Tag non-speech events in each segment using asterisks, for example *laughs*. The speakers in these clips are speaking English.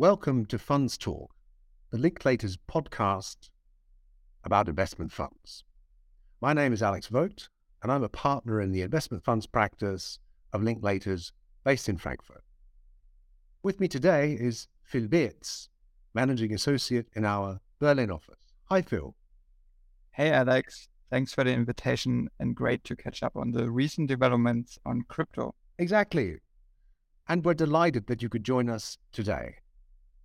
Welcome to Funds Talk, the Linklaters podcast about investment funds. My name is Alex Vogt, and I'm a partner in the investment funds practice of Linklaters based in Frankfurt. With me today is Phil Beetz, Managing Associate in our Berlin office. Hi, Phil. Hey, Alex. Thanks for the invitation and great to catch up on the recent developments on crypto. Exactly. And we're delighted that you could join us today.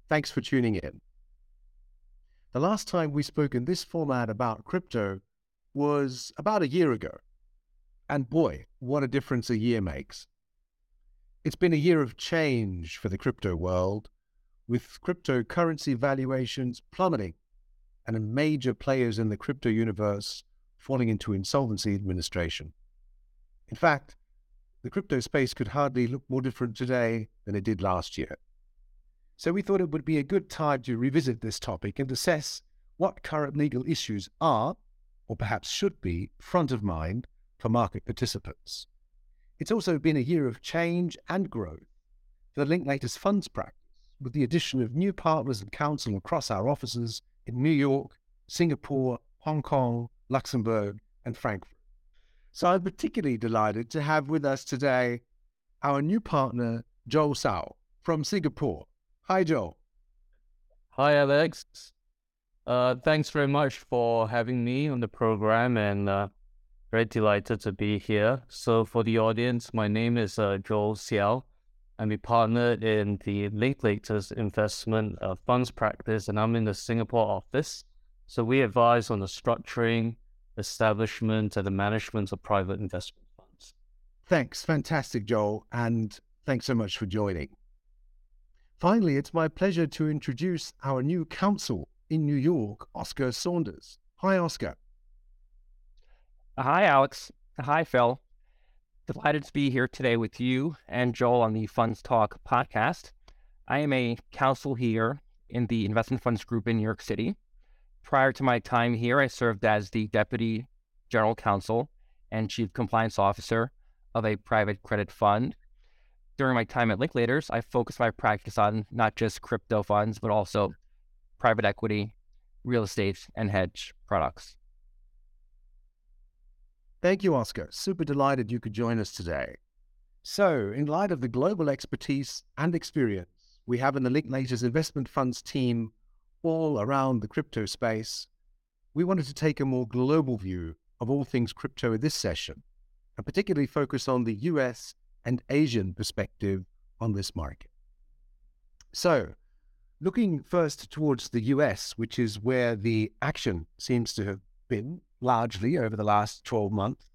Thanks for tuning in. The last time we spoke in this format about crypto was about a year ago. And boy, what a difference a year makes. It's been a year of change for the crypto world, with cryptocurrency valuations plummeting and major players in the crypto universe falling into insolvency administration. In fact, the crypto space could hardly look more different today than it did last year. So we thought it would be a good time to revisit this topic and assess what current legal issues are, or perhaps should be, front of mind for market participants. It's also been a year of change and growth for the Linklaters funds practice, with the addition of new partners and counsel across our offices in New York, Singapore, Hong Kong, Luxembourg, and Frankfurt. So I'm particularly delighted to have with us today our new partner, Joel Seow from Singapore. Hi, Joe. Hi, Alex. Uh, thanks very much for having me on the program and uh, very delighted to be here. So, for the audience, my name is uh, Joel Seow. I'm a partner in the Late Linklaters investment uh, funds practice, and I'm in the Singapore office. So we advise on the structuring, establishment, and the management of private investment funds. Thanks. Fantastic, Joel. And thanks so much for joining. Finally, it's my pleasure to introduce our new counsel in New York, Oscar Saunders. Hi, Oscar. Hi, Alex. Hi, Phil. Delighted to be here today with you and Joel on the Funds Talk podcast. I am a counsel here in the investment funds group in New York City. Prior to my time here, I served as the Deputy General Counsel and Chief Compliance Officer of a private credit fund. During my time at Linklaters, I focused my practice on not just crypto funds, but also private equity, real estate, and hedge products. Thank you, Oscar. Super delighted you could join us today. So, in light of the global expertise and experience we have in the Linklaters investment funds team all around the crypto space, we wanted to take a more global view of all things crypto in this session, and particularly focus on the US and Asian perspective on this market. So, looking first towards the US, which is where the action seems to have been largely over the last 12 months,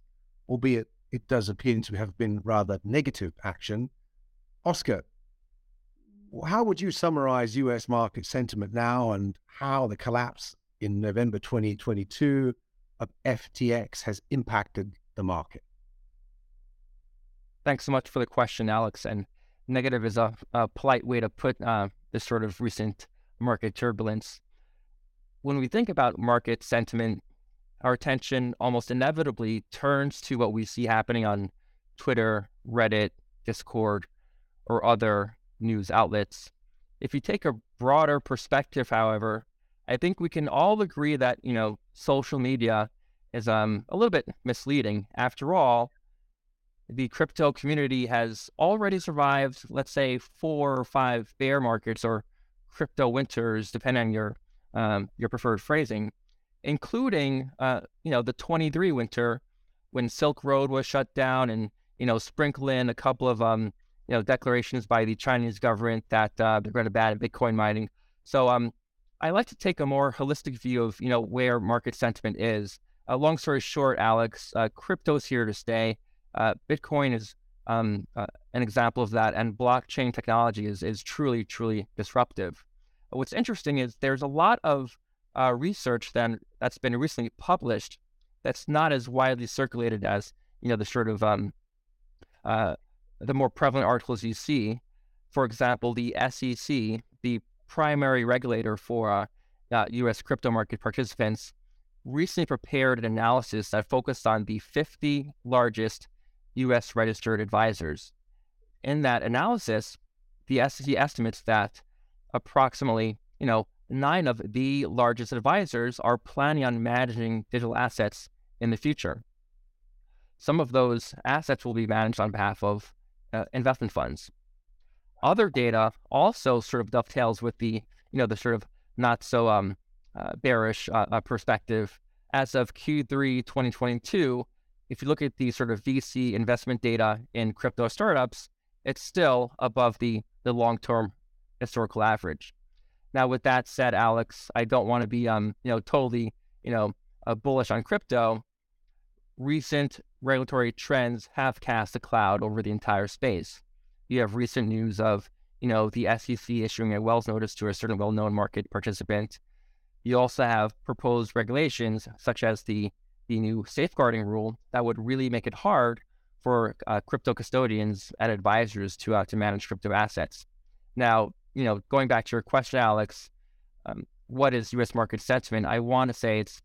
albeit it does appear to have been rather negative action. Oscar, how would you summarize US market sentiment now and how the collapse in November 2022 of FTX has impacted the market? Thanks so much for the question, Alex. And negative is a, a polite way to put uh, this sort of recent market turbulence. When we think about market sentiment, our attention almost inevitably turns to what we see happening on Twitter, Reddit, Discord, or other news outlets. If you take a broader perspective, however, I think we can all agree that, you know, social media is um, a little bit misleading. After all, the crypto community has already survived, let's say, four or five bear markets or crypto winters, depending on your um, your preferred phrasing, including uh, you know the 23 winter when Silk Road was shut down, and you know sprinkle in a couple of um, you know, declarations by the Chinese government that uh, they're going to ban Bitcoin mining. So um, I like to take a more holistic view of, you know, where market sentiment is. Uh, long story short, Alex, uh, crypto is here to stay. Uh, Bitcoin is um, uh, an example of that, and blockchain technology is is truly, truly disruptive. What's interesting is there's a lot of uh, research then that's been recently published that's not as widely circulated as you know the sort of um, uh, the more prevalent articles you see. For example, the SEC, the primary regulator for uh, uh, U.S. crypto market participants, recently prepared an analysis that focused on the 50 largest U.S. registered advisors. In that analysis, the SEC estimates that approximately, you know, nine of the largest advisors are planning on managing digital assets in the future. Some of those assets will be managed on behalf of uh, investment funds. Other data also sort of dovetails with the, you know, the sort of not so um, uh, bearish uh, uh perspective. As of Q3 2022, if you look at the sort of VC investment data in crypto startups, it's still above the the long term historical average. Now, with that said, Alex, I don't want to be um you know totally you know uh, bullish on crypto. Recent regulatory trends have cast a cloud over the entire space. You have recent news of you know the SEC issuing a Wells notice to a certain well-known market participant. You also have proposed regulations such as the the new safeguarding rule that would really make it hard for uh, crypto custodians and advisors to uh, to manage crypto assets. Now, you know, going back to your question, Alex, um, what is U.S. market sentiment? I want to say it's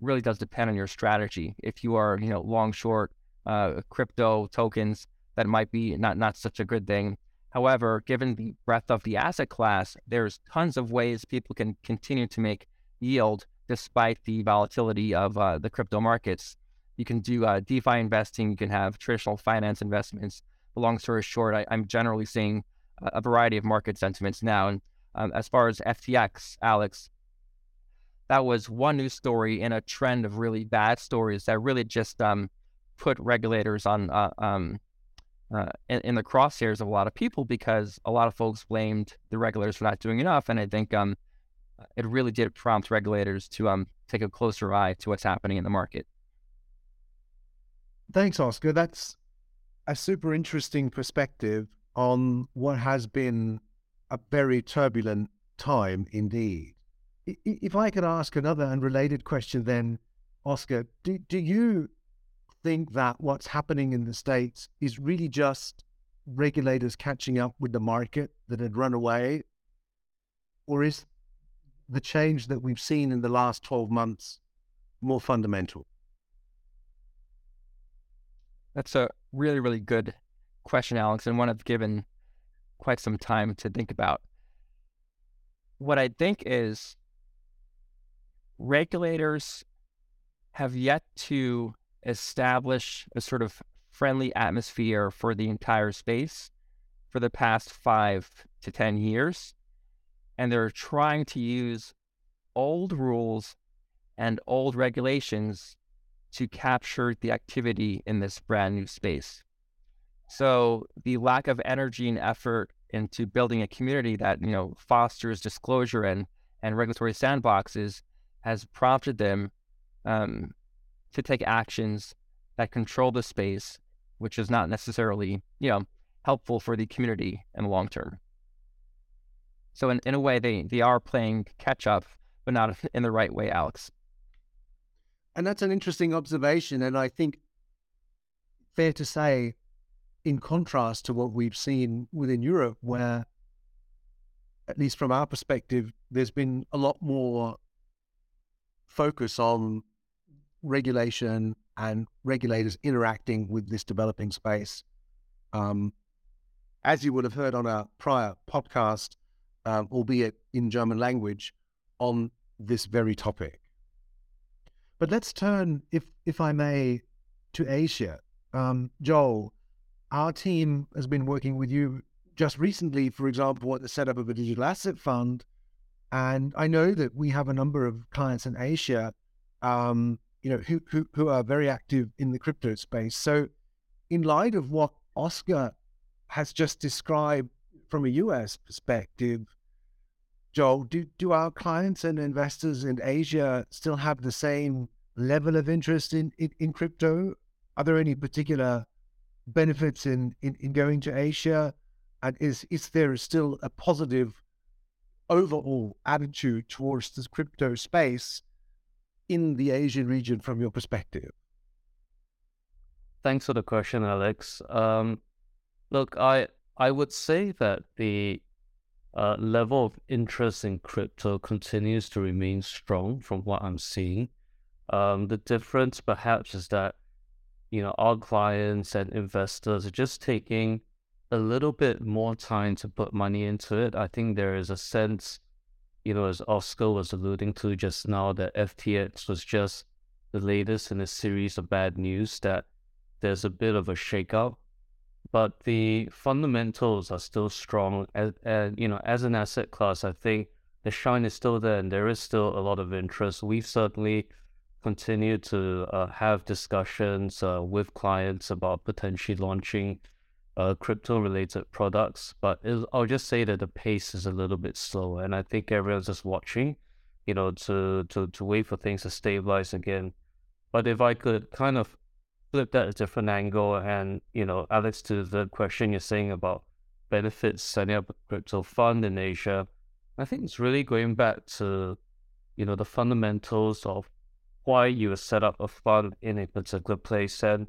really does depend on your strategy. If you are, you know, long short uh, crypto tokens, that might be not not such a good thing. However, given the breadth of the asset class, there's tons of ways people can continue to make yield despite the volatility of uh, the crypto markets. You can do uh, DeFi investing. You can have traditional finance investments. But long story short, I, am generally seeing a, variety of market sentiments now. And um, as far as FTX, Alex, that was one news story in a trend of really bad stories that really just um, put regulators on uh, um, uh, in, in, the crosshairs of a lot of people because a lot of folks blamed the regulators for not doing enough. And I think um, it really did prompt regulators to um, take a closer eye to what's happening in the market. Thanks, Oscar. That's a super interesting perspective on what has been a very turbulent time indeed. If I could ask another unrelated question, then, Oscar, do, do you think that what's happening in the States is really just regulators catching up with the market that had run away? Or is the change that we've seen in the last 12 months more fundamental? That's a really, really good question, Alex, and one I've given quite some time to think about. What I think is regulators have yet to establish a sort of friendly atmosphere for the entire space for the past five to 10 years. And they're trying to use old rules and old regulations to capture the activity in this brand new space. So the lack of energy and effort into building a community that you know fosters disclosure and and regulatory sandboxes has prompted them um, to take actions that control the space, which is not necessarily you know helpful for the community in the long term. So in, in a way, they they are playing catch up, but not *laughs* in the right way, Alex. And that's an interesting observation. And I think fair to say, in contrast to what we've seen within Europe, where, at least from our perspective, there's been a lot more focus on regulation and regulators interacting with this developing space. Um, as you would have heard on a prior podcast, um, albeit in German language, on this very topic. But let's turn, if if I may, to Asia. Um, Joel, our team has been working with you just recently, for example, at the setup of a digital asset fund. And I know that we have a number of clients in Asia, um, you know, who, who, who are very active in the crypto space. So, in light of what Oscar has just described from a US perspective, Joel, do, do our clients and investors in Asia still have the same level of interest in, in, in crypto? Are there any particular benefits in, in, in going to Asia? And is, is there still a positive overall attitude towards this crypto space in the Asian region from your perspective? Thanks for the question, Alex. Um, look, I I would say that the uh, level of interest in crypto continues to remain strong from what I'm seeing. Um, the difference perhaps is that you know our clients and investors are just taking a little bit more time to put money into it. I think there is a sense, you know, as Oscar was alluding to just now, that FTX was just the latest in a series of bad news that there's a bit of a shakeup. But the fundamentals are still strong. And, and, you know, as an asset class, I think the shine is still there and there is still a lot of interest. We've certainly continued to uh, have discussions uh, with clients about potentially launching uh, crypto related products. But I'll just say that the pace is a little bit slow. And I think everyone's just watching, you know, to, to, to wait for things to stabilize again. But if I could kind of flip that at a different angle and, you know, Alex, to the question you're saying about benefits setting up a crypto fund in Asia, I think it's really going back to, you know, the fundamentals of why you set up a fund in a particular place. And,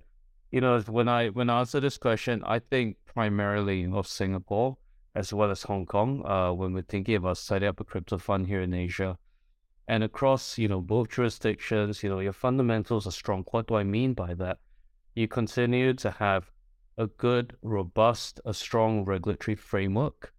you know, when I when I answer this question, I think primarily of Singapore as well as Hong Kong, uh, when we're thinking about setting up a crypto fund here in Asia. And across, you know, both jurisdictions, you know, your fundamentals are strong. What do I mean by that? You continue to have a good, robust, a strong regulatory framework.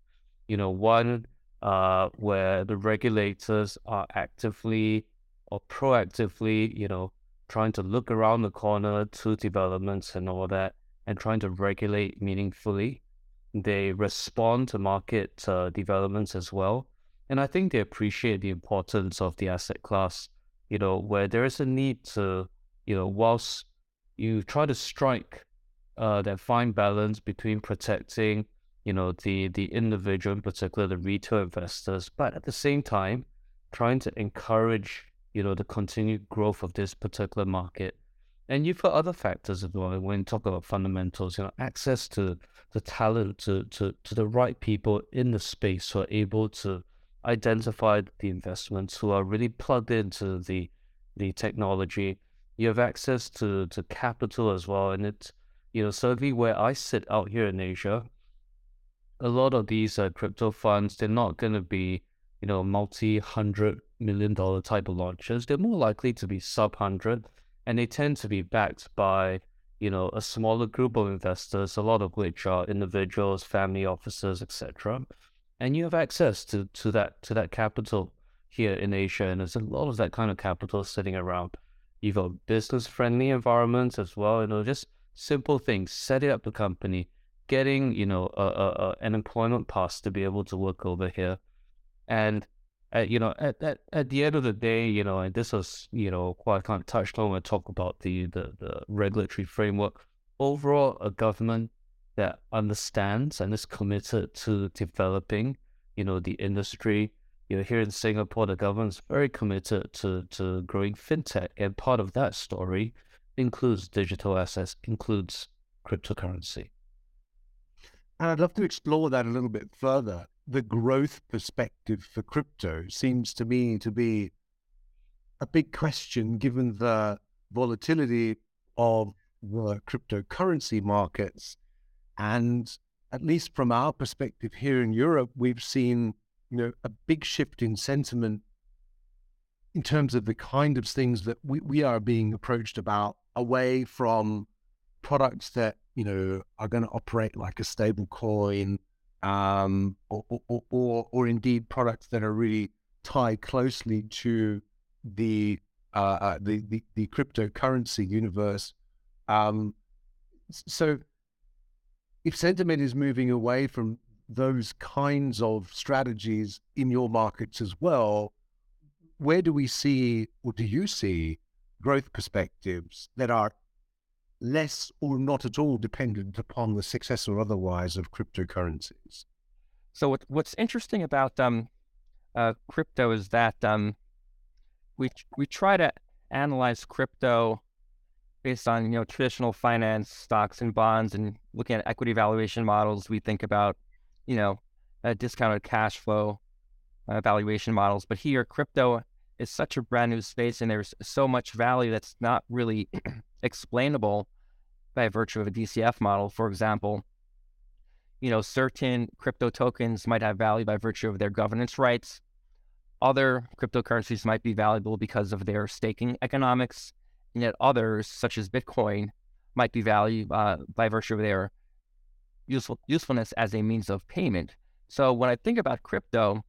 You know, one uh, where the regulators are actively or proactively, you know, trying to look around the corner to developments and all that and trying to regulate meaningfully. They respond to market uh, developments as well. And I think they appreciate the importance of the asset class, you know, where there is a need to, you know, whilst you try to strike uh, that fine balance between protecting you know, the the individual, in particular the retail investors, but at the same time, trying to encourage, you know, the continued growth of this particular market. And you've got other factors as well when you talk about fundamentals, you know, access to the talent, to, to, to the right people in the space who are able to identify the investments, who are really plugged into the the technology. You have access to, to capital as well. And it's, you know, certainly where I sit out here in Asia, a lot of these uh, crypto funds, they're not going to be, you know, multi hundred million dollar type of launches. They're more likely to be sub hundred, and they tend to be backed by, you know, a smaller group of investors, a lot of which are individuals, family offices, etc. And you have access to to that to that capital here in Asia, and there's a lot of that kind of capital sitting around. Got business friendly environments as well, you know, just simple things, setting up the company getting you know a, a, a, an employment pass to be able to work over here. And uh, you know at, at, at the end of the day you know and this was you know quite kind of touched on when I talk about the, the the regulatory framework overall a government that understands and is committed to developing you know the industry you know here in Singapore the government's very committed to to growing fintech and part of that story includes digital assets includes cryptocurrency and I'd love to explore that a little bit further. The growth perspective for crypto seems to me to be a big question given the volatility of the cryptocurrency markets. And at least from our perspective here in Europe, we've seen, you know, a big shift in sentiment in terms of the kind of things that we, we are being approached about away from products that you know, are going to operate like a stable coin, um, or, or, or, or, indeed products that are really tied closely to the uh, uh, the, the, the cryptocurrency universe. Um, so, if sentiment is moving away from those kinds of strategies in your markets as well, where do we see, or do you see, growth perspectives that are less or not at all dependent upon the success or otherwise of cryptocurrencies. So what, what's interesting about um, uh, crypto is that um, we we try to analyze crypto based on you know traditional finance, stocks and bonds, and looking at equity valuation models. We think about you know discounted cash flow uh, valuation models, but here crypto is such a brand new space, and there's so much value that's not really *clears throat* explainable by virtue of a DCF model. For example, you know, certain crypto tokens might have value by virtue of their governance rights. Other cryptocurrencies might be valuable because of their staking economics, and yet others, such as Bitcoin, might be valued uh, by virtue of their useful usefulness as a means of payment. So when I think about crypto,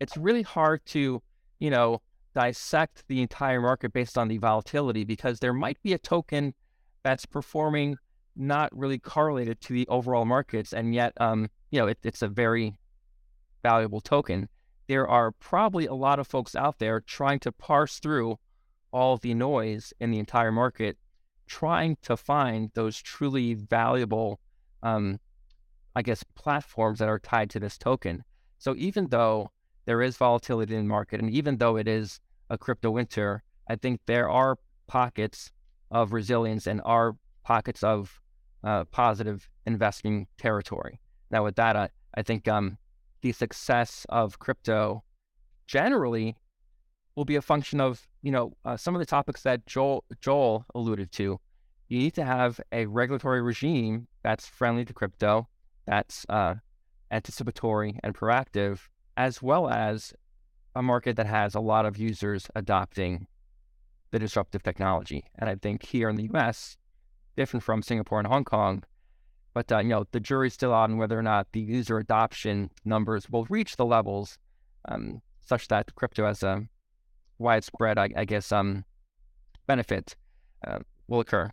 it's really hard to, you know, dissect the entire market based on the volatility because there might be a token that's performing not really correlated to the overall markets, and yet, um, you know, it, it's a very valuable token. There are probably a lot of folks out there trying to parse through all the noise in the entire market, trying to find those truly valuable, um, I guess, platforms that are tied to this token. So even though there is volatility in the market, and even though it is a crypto winter, I think there are pockets of resilience and are pockets of uh, positive investing territory. Now, with that, I, I think um, the success of crypto generally will be a function of you know uh, some of the topics that Joel Joel alluded to. You need to have a regulatory regime that's friendly to crypto, that's uh, anticipatory and proactive, as well as a market that has a lot of users adopting the disruptive technology. And I think here in the U.S., different from Singapore and Hong Kong, but uh, you know the jury's still out on whether or not the user adoption numbers will reach the levels um, such that crypto as a widespread, I, I guess, um, benefit uh, will occur.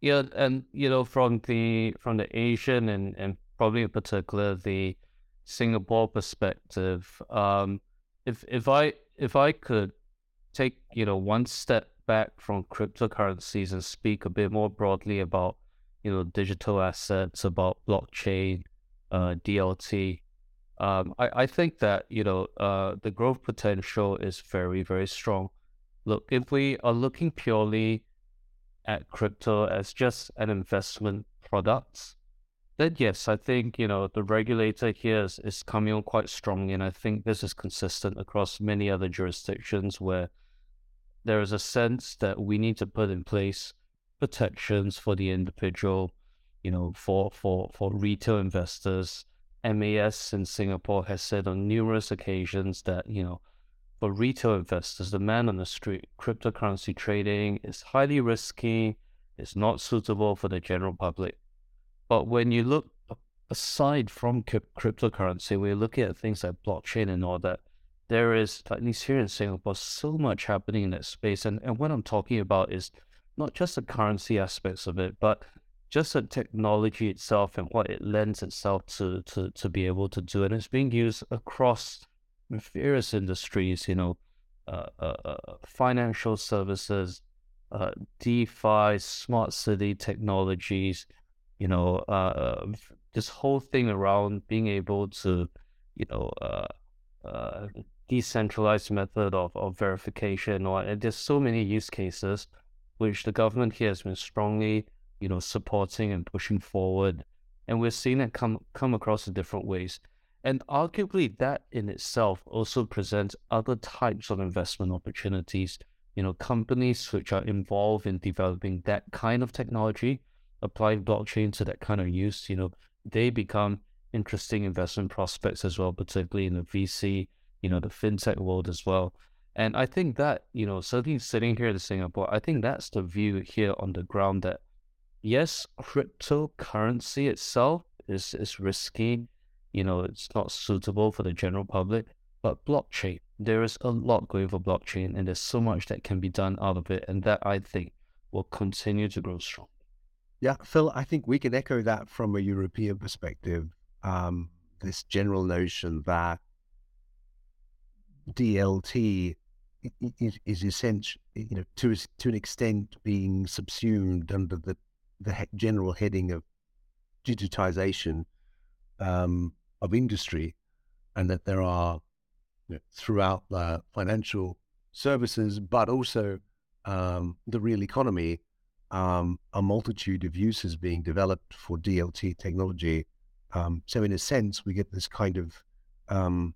Yeah, and you know, from the from the Asian and and probably in particular the Singapore perspective, um, if if I if I could take you know one step back from cryptocurrencies and speak a bit more broadly about you know digital assets, about blockchain, uh, DLT, um, I, I think that you know uh, the growth potential is very very strong. Look, if we are looking purely at crypto as just an investment product, then yes, I think you know the regulator here is, is coming on quite strongly, and I think this is consistent across many other jurisdictions where there is a sense that we need to put in place protections for the individual, you know, for for for retail investors. MAS in Singapore has said on numerous occasions that, you know, for retail investors, the man on the street, cryptocurrency trading is highly risky, it's not suitable for the general public. But when you look aside from cryptocurrency, we're looking at things like blockchain and all that, there is, at least here in Singapore, so much happening in that space. And, and what I'm talking about is not just the currency aspects of it, but just the technology itself and what it lends itself to to to be able to do, and it's being used across various industries. You know, uh, uh, uh financial services, uh, DeFi, smart city technologies. You know, uh, uh, this whole thing around being able to, you know, decentralized method of, of verification, or and there's so many use cases which the government here has been strongly you know, supporting and pushing forward. And we're seeing it come come across in different ways. And arguably that in itself also presents other types of investment opportunities. You know, companies which are involved in developing that kind of technology, applying blockchain to that kind of use, you know, they become interesting investment prospects as well, particularly in the VC, you know, the fintech world as well. And I think that, you know, certainly sitting here in Singapore, I think that's the view here on the ground that yes, cryptocurrency itself is, is risky. You know, it's not suitable for the general public. But blockchain, there is a lot going for blockchain, and there's so much that can be done out of it. And that I think will continue to grow strong. Yeah, Phil, I think we can echo that from a European perspective. Um, this general notion that DLT is, is essential, you know, to to an extent being subsumed under the the general heading of digitization um, of industry, and that there are you know, throughout the financial services, but also um, the real economy, um, a multitude of uses being developed for DLT technology. Um, so, in a sense, we get this kind of um,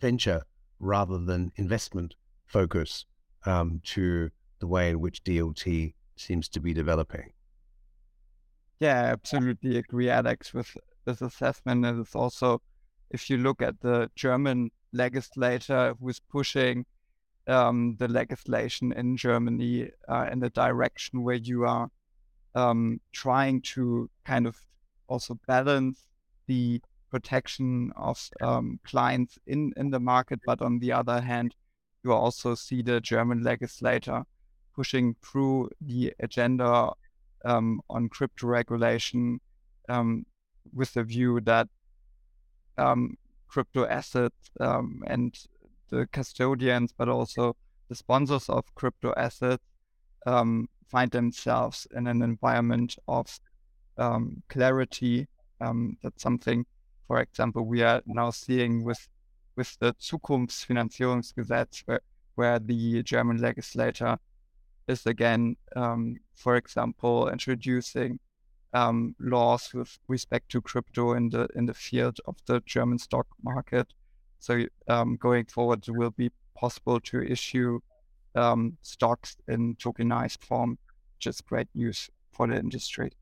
venture rather than investment focus um, to the way in which DLT seems to be developing. Yeah, I absolutely agree, Alex, with this assessment. And it's also, if you look at the German legislator who is pushing um, the legislation in Germany uh, in the direction where you are um, trying to kind of also balance the protection of um, clients in, in the market. But on the other hand, you also see the German legislator pushing through the agenda um, on crypto regulation um, with the view that um, crypto assets um, and the custodians, but also the sponsors of crypto assets um, find themselves in an environment of um, clarity. Um, that's something, for example, we are now seeing with with the Zukunftsfinanzierungsgesetz, where, where the German legislator is again, um, for example, introducing um, laws with respect to crypto in the in the field of the German stock market. So um, going forward, it will be possible to issue um, stocks in tokenized form, is great news for the industry.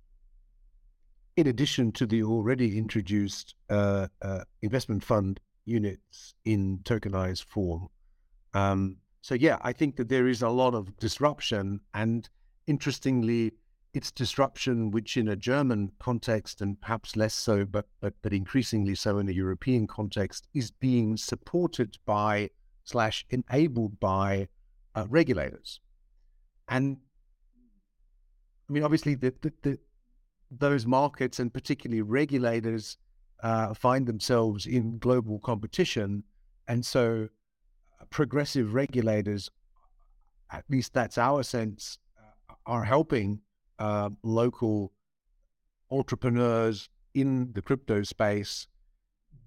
In addition to the already introduced uh, uh, investment fund units in tokenized form. Um, so yeah, I think that there is a lot of disruption, and interestingly, it's disruption which, in a German context, and perhaps less so, but but but increasingly so in a European context, is being supported by slash enabled by uh, regulators, and I mean, obviously, the, the, the those markets and particularly regulators uh, find themselves in global competition, and so progressive regulators, at least that's our sense, uh, are helping uh, local entrepreneurs in the crypto space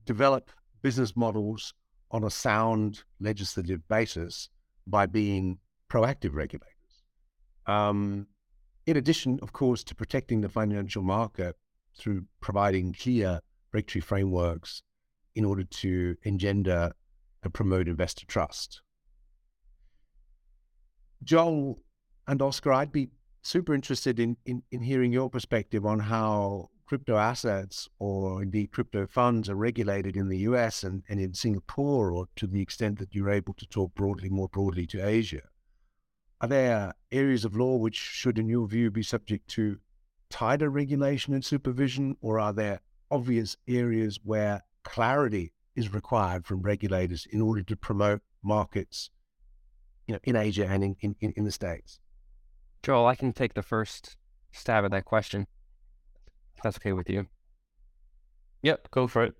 develop business models on a sound legislative basis by being proactive regulators. Um, in addition, of course, to protecting the financial market through providing clear regulatory frameworks in order to engender and promote investor trust. Joel and Oscar, I'd be super interested in, in, in hearing your perspective on how crypto assets or indeed crypto funds are regulated in the US and, and in Singapore, or to the extent that you're able to talk broadly, more broadly to Asia. Are there areas of law which should, in your view, be subject to tighter regulation and supervision, or are there obvious areas where clarity is required from regulators in order to promote markets, you know, in Asia and in, in, in the States? Joel, I can take the first stab at that question. If that's okay with you. Yep, go for it.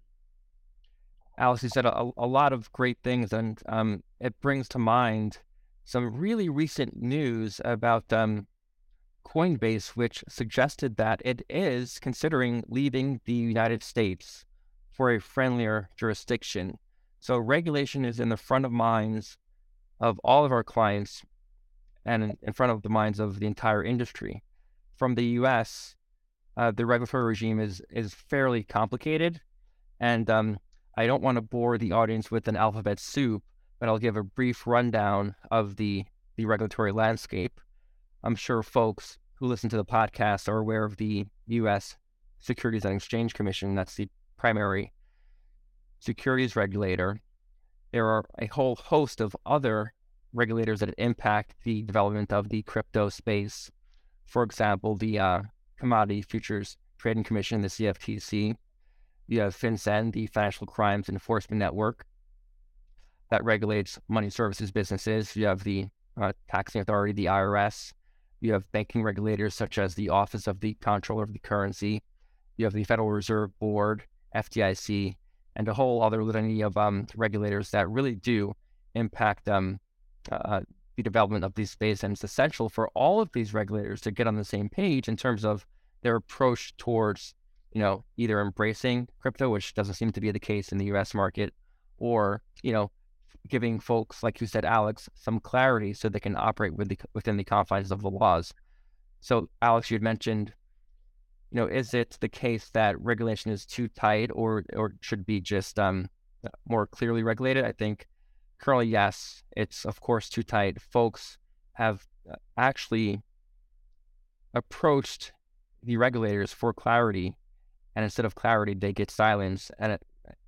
Alex, you said a, a lot of great things, and um, it brings to mind some really recent news about um, Coinbase, which suggested that it is considering leaving the United States for a friendlier jurisdiction. So regulation is in the front of minds of all of our clients and in front of the minds of the entire industry. From the US, uh, the regulatory regime is is fairly complicated, and um, I don't want to bore the audience with an alphabet soup, but I'll give a brief rundown of the the regulatory landscape. I'm sure folks who listen to the podcast are aware of the U.S. Securities and Exchange Commission. That's the primary securities regulator. There are a whole host of other regulators that impact the development of the crypto space. For example, the uh, Commodity Futures Trading Commission, the CFTC. You have FinCEN, the Financial Crimes Enforcement Network, that regulates money services businesses. You have the uh, taxing authority, the IRS. You have banking regulators such as the Office of the Comptroller of the Currency. You have the Federal Reserve Board, FDIC, and a whole other litany of um, regulators that really do impact um, uh, the development of these space. And it's essential for all of these regulators to get on the same page in terms of their approach towards, you know, either embracing crypto, which doesn't seem to be the case in the U.S. market, or you know, giving folks, like you said, Alex, some clarity so they can operate with the, within the confines of the laws. So, Alex, you had mentioned you know, is it the case that regulation is too tight or or should be just um, more clearly regulated? I think currently, yes, it's of course too tight. Folks have uh, actually approached the regulators for clarity, and instead of clarity, they get silence. And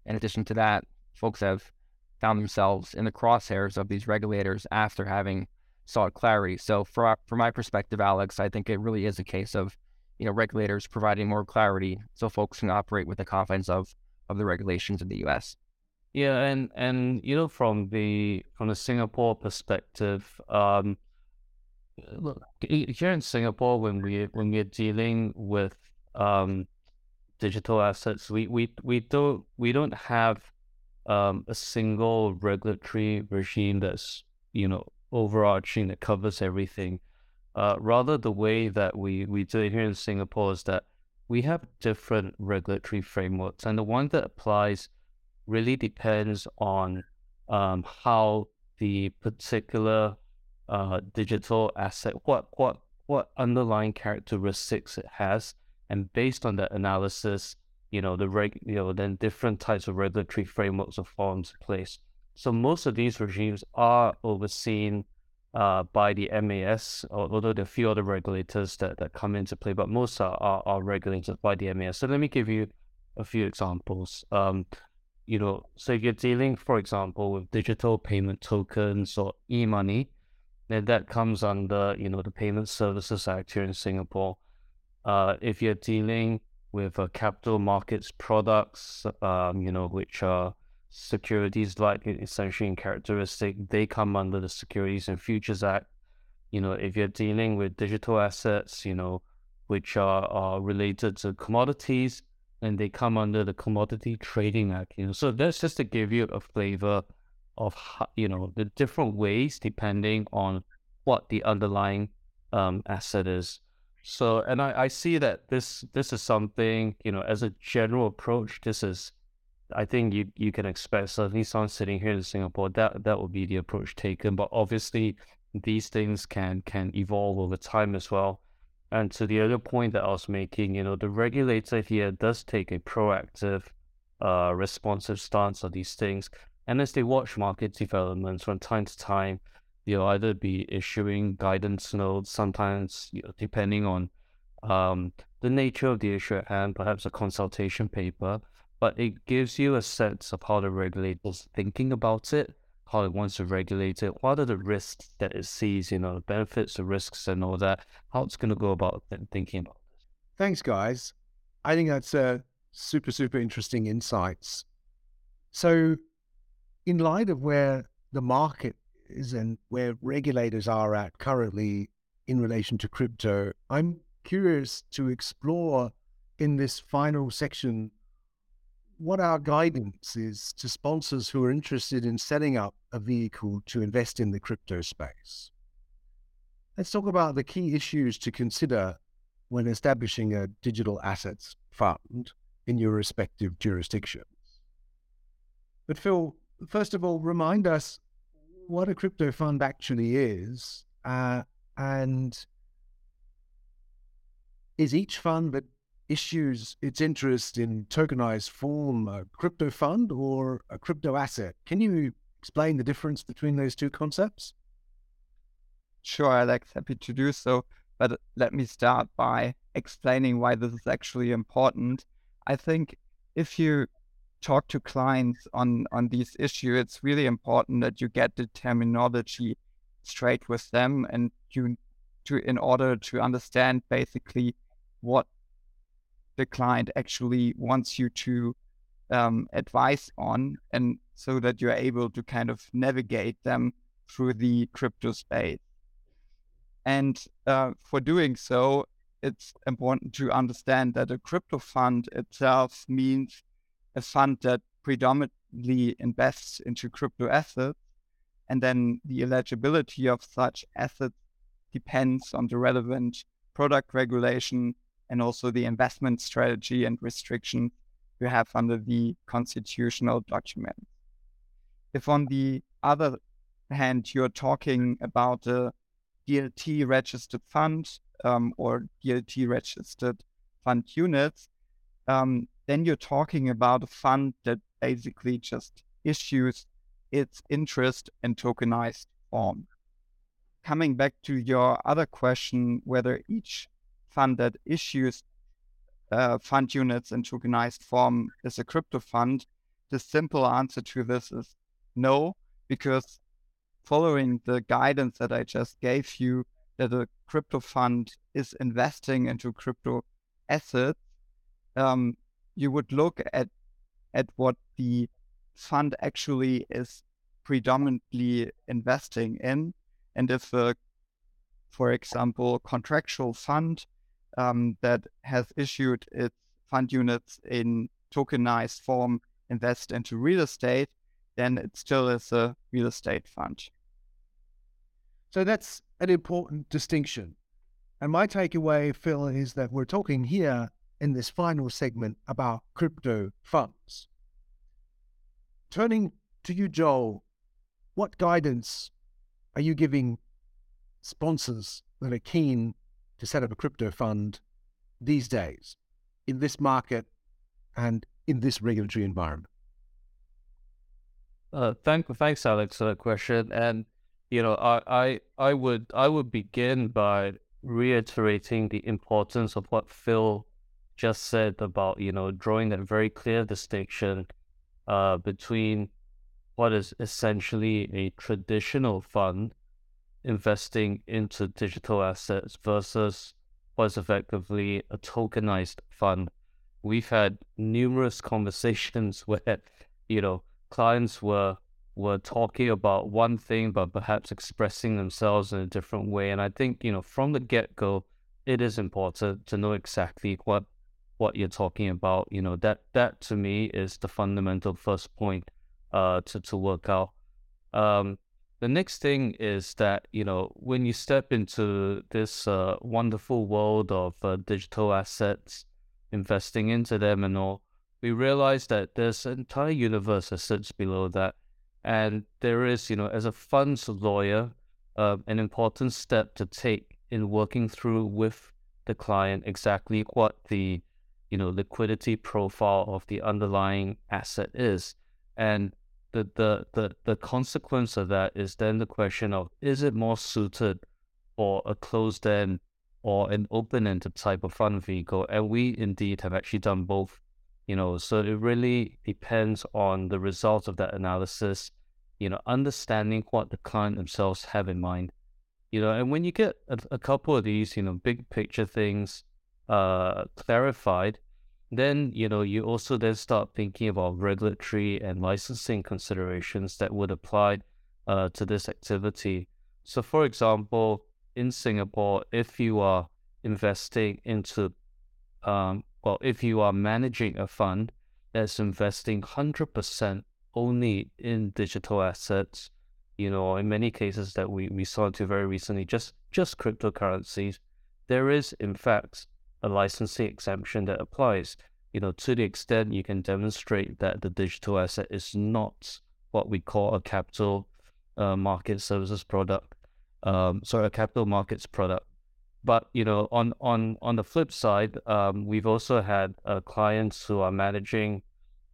in addition to that, folks have found themselves in the crosshairs of these regulators after having sought clarity. So, for from my perspective, Alex, I think it really is a case of you know, regulators providing more clarity so folks can operate with the confidence of of the regulations in the U.S. Yeah, and and you know, from the from the Singapore perspective, um, look here in Singapore, when we when we're dealing with um, digital assets, we we we don't we don't have um, a single regulatory regime that's you know overarching that covers everything. Uh, rather, the way that we, we do it here in Singapore is that we have different regulatory frameworks, and the one that applies really depends on um, how the particular uh, digital asset, what what what underlying characteristics it has, and based on that analysis, you know the reg, you know then different types of regulatory frameworks are formed in place. So most of these regimes are overseen uh, by the MAS, although there are a few other regulators that, that come into play, but most are, are, are regulated by the MAS. So let me give you a few examples. Um, you know, so if you're dealing, for example, with digital payment tokens or e-money, then that comes under, you know, the Payment Services Act here in Singapore. Uh, if you're dealing with uh, capital markets products, um, you know, which are securities like essentially in characteristic, they come under the Securities and Futures Act. You know, if you're dealing with digital assets, you know, which are, are related to commodities, and they come under the Commodity Trading Act. You know, so that's just to give you a flavor of how, you know the different ways depending on what the underlying um, asset is. So, and I, I see that this this is something you know as a general approach. This is I think you you can expect certainly someone sitting here in Singapore that that will be the approach taken. But obviously, these things can can evolve over time as well. And to the other point that I was making, you know, the regulator here does take a proactive, uh, responsive stance on these things. And as they watch market developments from time to time, they'll either be issuing guidance notes, sometimes you know, depending on um, the nature of the issue at hand, perhaps a consultation paper but it gives you a sense of how the regulator's thinking about it, how it wants to regulate it, what are the risks that it sees, you know, the benefits, the risks, and all that, how it's going to go about thinking about this. Thanks, guys. I think that's a super, super interesting insights. So, in light of where the market is and where regulators are at currently in relation to crypto, I'm curious to explore in this final section what our guidance is to sponsors who are interested in setting up a vehicle to invest in the crypto space. Let's talk about the key issues to consider when establishing a digital assets fund in your respective jurisdictions. But Phil, first of all, remind us what a crypto fund actually is, uh, and is each fund that issues its interest in tokenized form a crypto fund or a crypto asset. Can you explain the difference between those two concepts? Sure, Alex, happy to do so. But let me start by explaining why this is actually important. I think if you talk to clients on, on these issues, it's really important that you get the terminology straight with them and you to in order to understand basically what the client actually wants you to um, advise on, and so that you're able to kind of navigate them through the crypto space. And uh, for doing so, it's important to understand that a crypto fund itself means a fund that predominantly invests into crypto assets. And then the eligibility of such assets depends on the relevant product regulation and also the investment strategy and restriction you have under the constitutional document. If on the other hand, you're talking about a DLT registered fund um, or DLT registered fund units, um, then you're talking about a fund that basically just issues its interest in tokenized form. Coming back to your other question, whether each fund that issues uh, fund units in tokenized form is a crypto fund? The simple answer to this is no, because following the guidance that I just gave you, that a crypto fund is investing into crypto assets, um, you would look at at what the fund actually is predominantly investing in, and if a, for example, contractual fund um, that has issued its fund units in tokenized form invest into real estate, then it still is a real estate fund. So that's an important distinction. And my takeaway, Phil, is that we're talking here in this final segment about crypto funds. Turning to you, Joel, what guidance are you giving sponsors that are keen to set up a crypto fund these days in this market and in this regulatory environment? Uh, thank, thanks, Alex, for that question. And you know, I, I, I would, I would begin by reiterating the importance of what Phil just said about, you know, drawing that very clear distinction uh, between what is essentially a traditional fund investing into digital assets versus what is effectively a tokenized fund. We've had numerous conversations *laughs* where, you know, clients were were talking about one thing but perhaps expressing themselves in a different way. And I think, you know, from the get go, it is important to know exactly what what you're talking about. You know, that that to me is the fundamental first point uh to, to work out. Um the next thing is that, you know, when you step into this uh, wonderful world of uh, digital assets, investing into them and all, we realize that there's an entire universe that sits below that. And there is, you know, as a funds lawyer, uh, an important step to take in working through with the client exactly what the, you know, liquidity profile of the underlying asset is. And the, the, the, the consequence of that is then the question of is it more suited for a closed end or an open ended type of fund vehicle? And we indeed have actually done both you know so it really depends on the results of that analysis you know understanding what the client themselves have in mind you know and when you get a, a couple of these you know big picture things uh clarified then you know you also then start thinking about regulatory and licensing considerations that would apply uh, to this activity. So for example in singapore if you are investing into um, well, if you are managing a fund that's investing 100% only in digital assets, you know, in many cases that we, we saw into very recently, just, just cryptocurrencies, there is, in fact, a licensing exemption that applies. You know, to the extent you can demonstrate that the digital asset is not what we call a capital uh, market services product, um, sorry, a capital markets product, but you know, on on on the flip side, um, we've also had uh, clients who are managing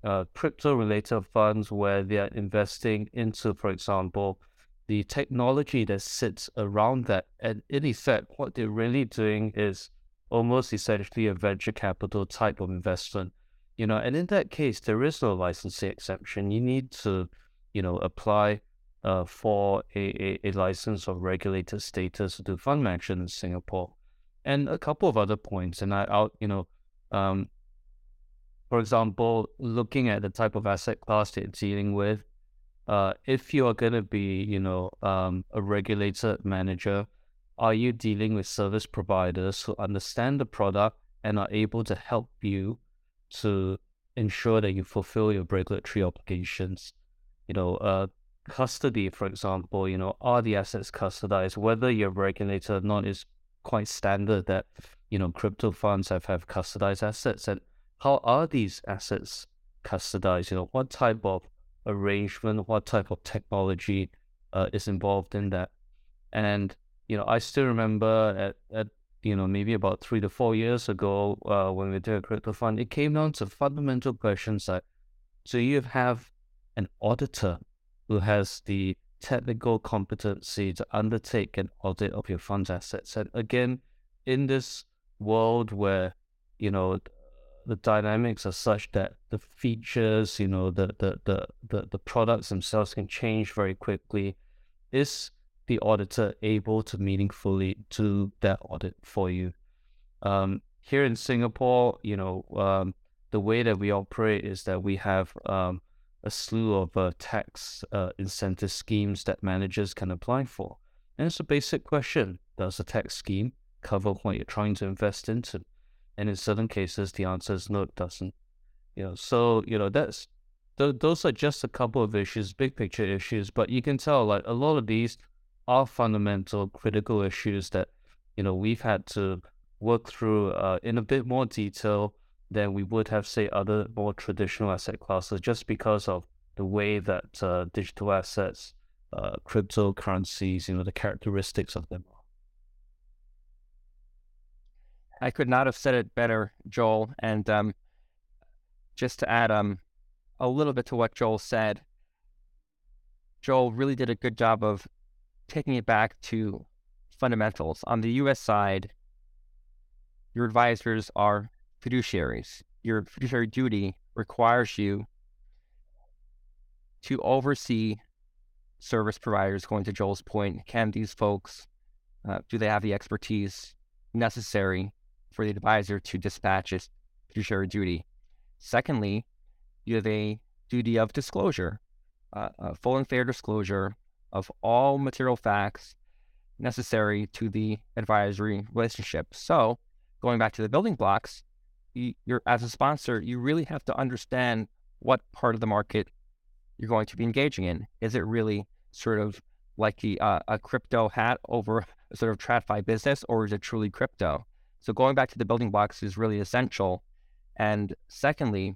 uh, crypto-related funds where they are investing into, for example, the technology that sits around that. And in effect, what they're really doing is almost essentially a venture capital type of investment. You know, and in that case, there is no licensing exemption. You need to, you know, apply uh, for a, a, a, license of regulated status to fund management in Singapore, and a couple of other points. And I, I'll, you know, um, for example, looking at the type of asset class that you're dealing with, uh, if you are going to be, you know, um, a regulated manager, are you dealing with service providers who understand the product and are able to help you to ensure that you fulfill your regulatory obligations? You know, uh, custody, for example, you know, are the assets custodized? Whether you're regulated or not is quite standard that, you know, crypto funds have, have custodized assets. And how are these assets custodized? You know, what type of arrangement, what type of technology uh, is involved in that? And, you know, I still remember at, at you know, maybe about three to four years ago, uh, when we did a crypto fund, it came down to fundamental questions like, do you have an auditor who has the technical competency to undertake an audit of your fund's assets. And again, in this world where, you know, the dynamics are such that the features, you know, the the the the, the products themselves can change very quickly, is the auditor able to meaningfully do that audit for you. Um, here in Singapore, you know, um, the way that we operate is that we have um, a slew of uh, tax uh, incentive schemes that managers can apply for. And it's a basic question Does a tax scheme cover what you're trying to invest into? And in certain cases, the answer is no, it doesn't. You know, so, you know, that's th- those are just a couple of issues, big picture issues, but you can tell like a lot of these are fundamental, critical issues that, you know, we've had to work through uh, in a bit more detail than we would have, say, other more traditional asset classes, just because of the way that uh, digital assets, uh, cryptocurrencies, you know, the characteristics of them I could not have said it better, Joel. And um, just to add um, a little bit to what Joel said, Joel really did a good job of taking it back to fundamentals. On the US side, your advisors are fiduciaries. Your fiduciary duty requires you to oversee service providers. Going to Joel's point, can these folks uh, do they have the expertise necessary for the advisor to dispatch its fiduciary duty? Secondly, you have a duty of disclosure, uh, full and fair disclosure of all material facts necessary to the advisory relationship. So, going back to the building blocks, you, are as a sponsor, you really have to understand what part of the market you're going to be engaging in. Is it really sort of like a, uh, a crypto hat over a sort of TradFi business, or is it truly crypto? So going back to the building blocks is really essential. And secondly,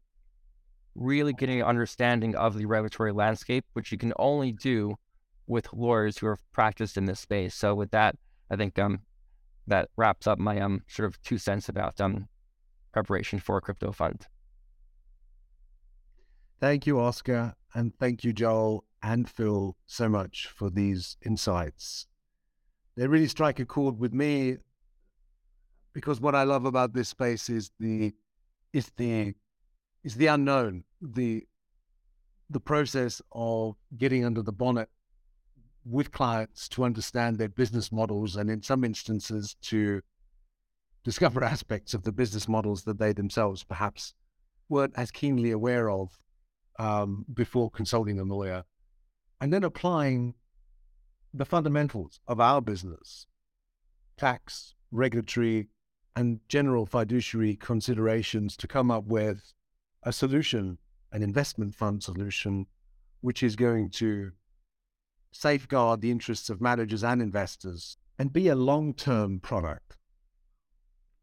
really getting an understanding of the regulatory landscape, which you can only do with lawyers who have practiced in this space. So with that, I think um, that wraps up my um sort of two cents about um preparation for a crypto fund. Thank you, Oscar, and thank you, Joel and Phil, so much for these insights. They really strike a chord with me because what I love about this space is the is the is the unknown, the the process of getting under the bonnet with clients to understand their business models and in some instances to discover *laughs* aspects of the business models that they themselves perhaps weren't as keenly aware of um, before consulting a lawyer and then applying the fundamentals of our business tax regulatory and general fiduciary considerations to come up with a solution an investment fund solution which is going to safeguard the interests of managers and investors, and be a long term product,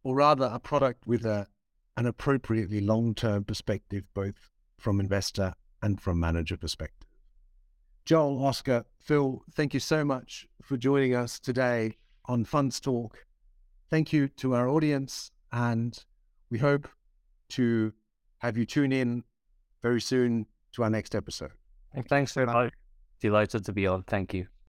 or rather a product with a, an appropriately long term perspective, both from investor and from manager perspective. Joel, Oscar, Phil, thank you so much for joining us today on Funds Talk. Thank you to our audience, and we hope to have you tune in very soon to our next episode. Thanks very much. Delighted to be on. Thank you.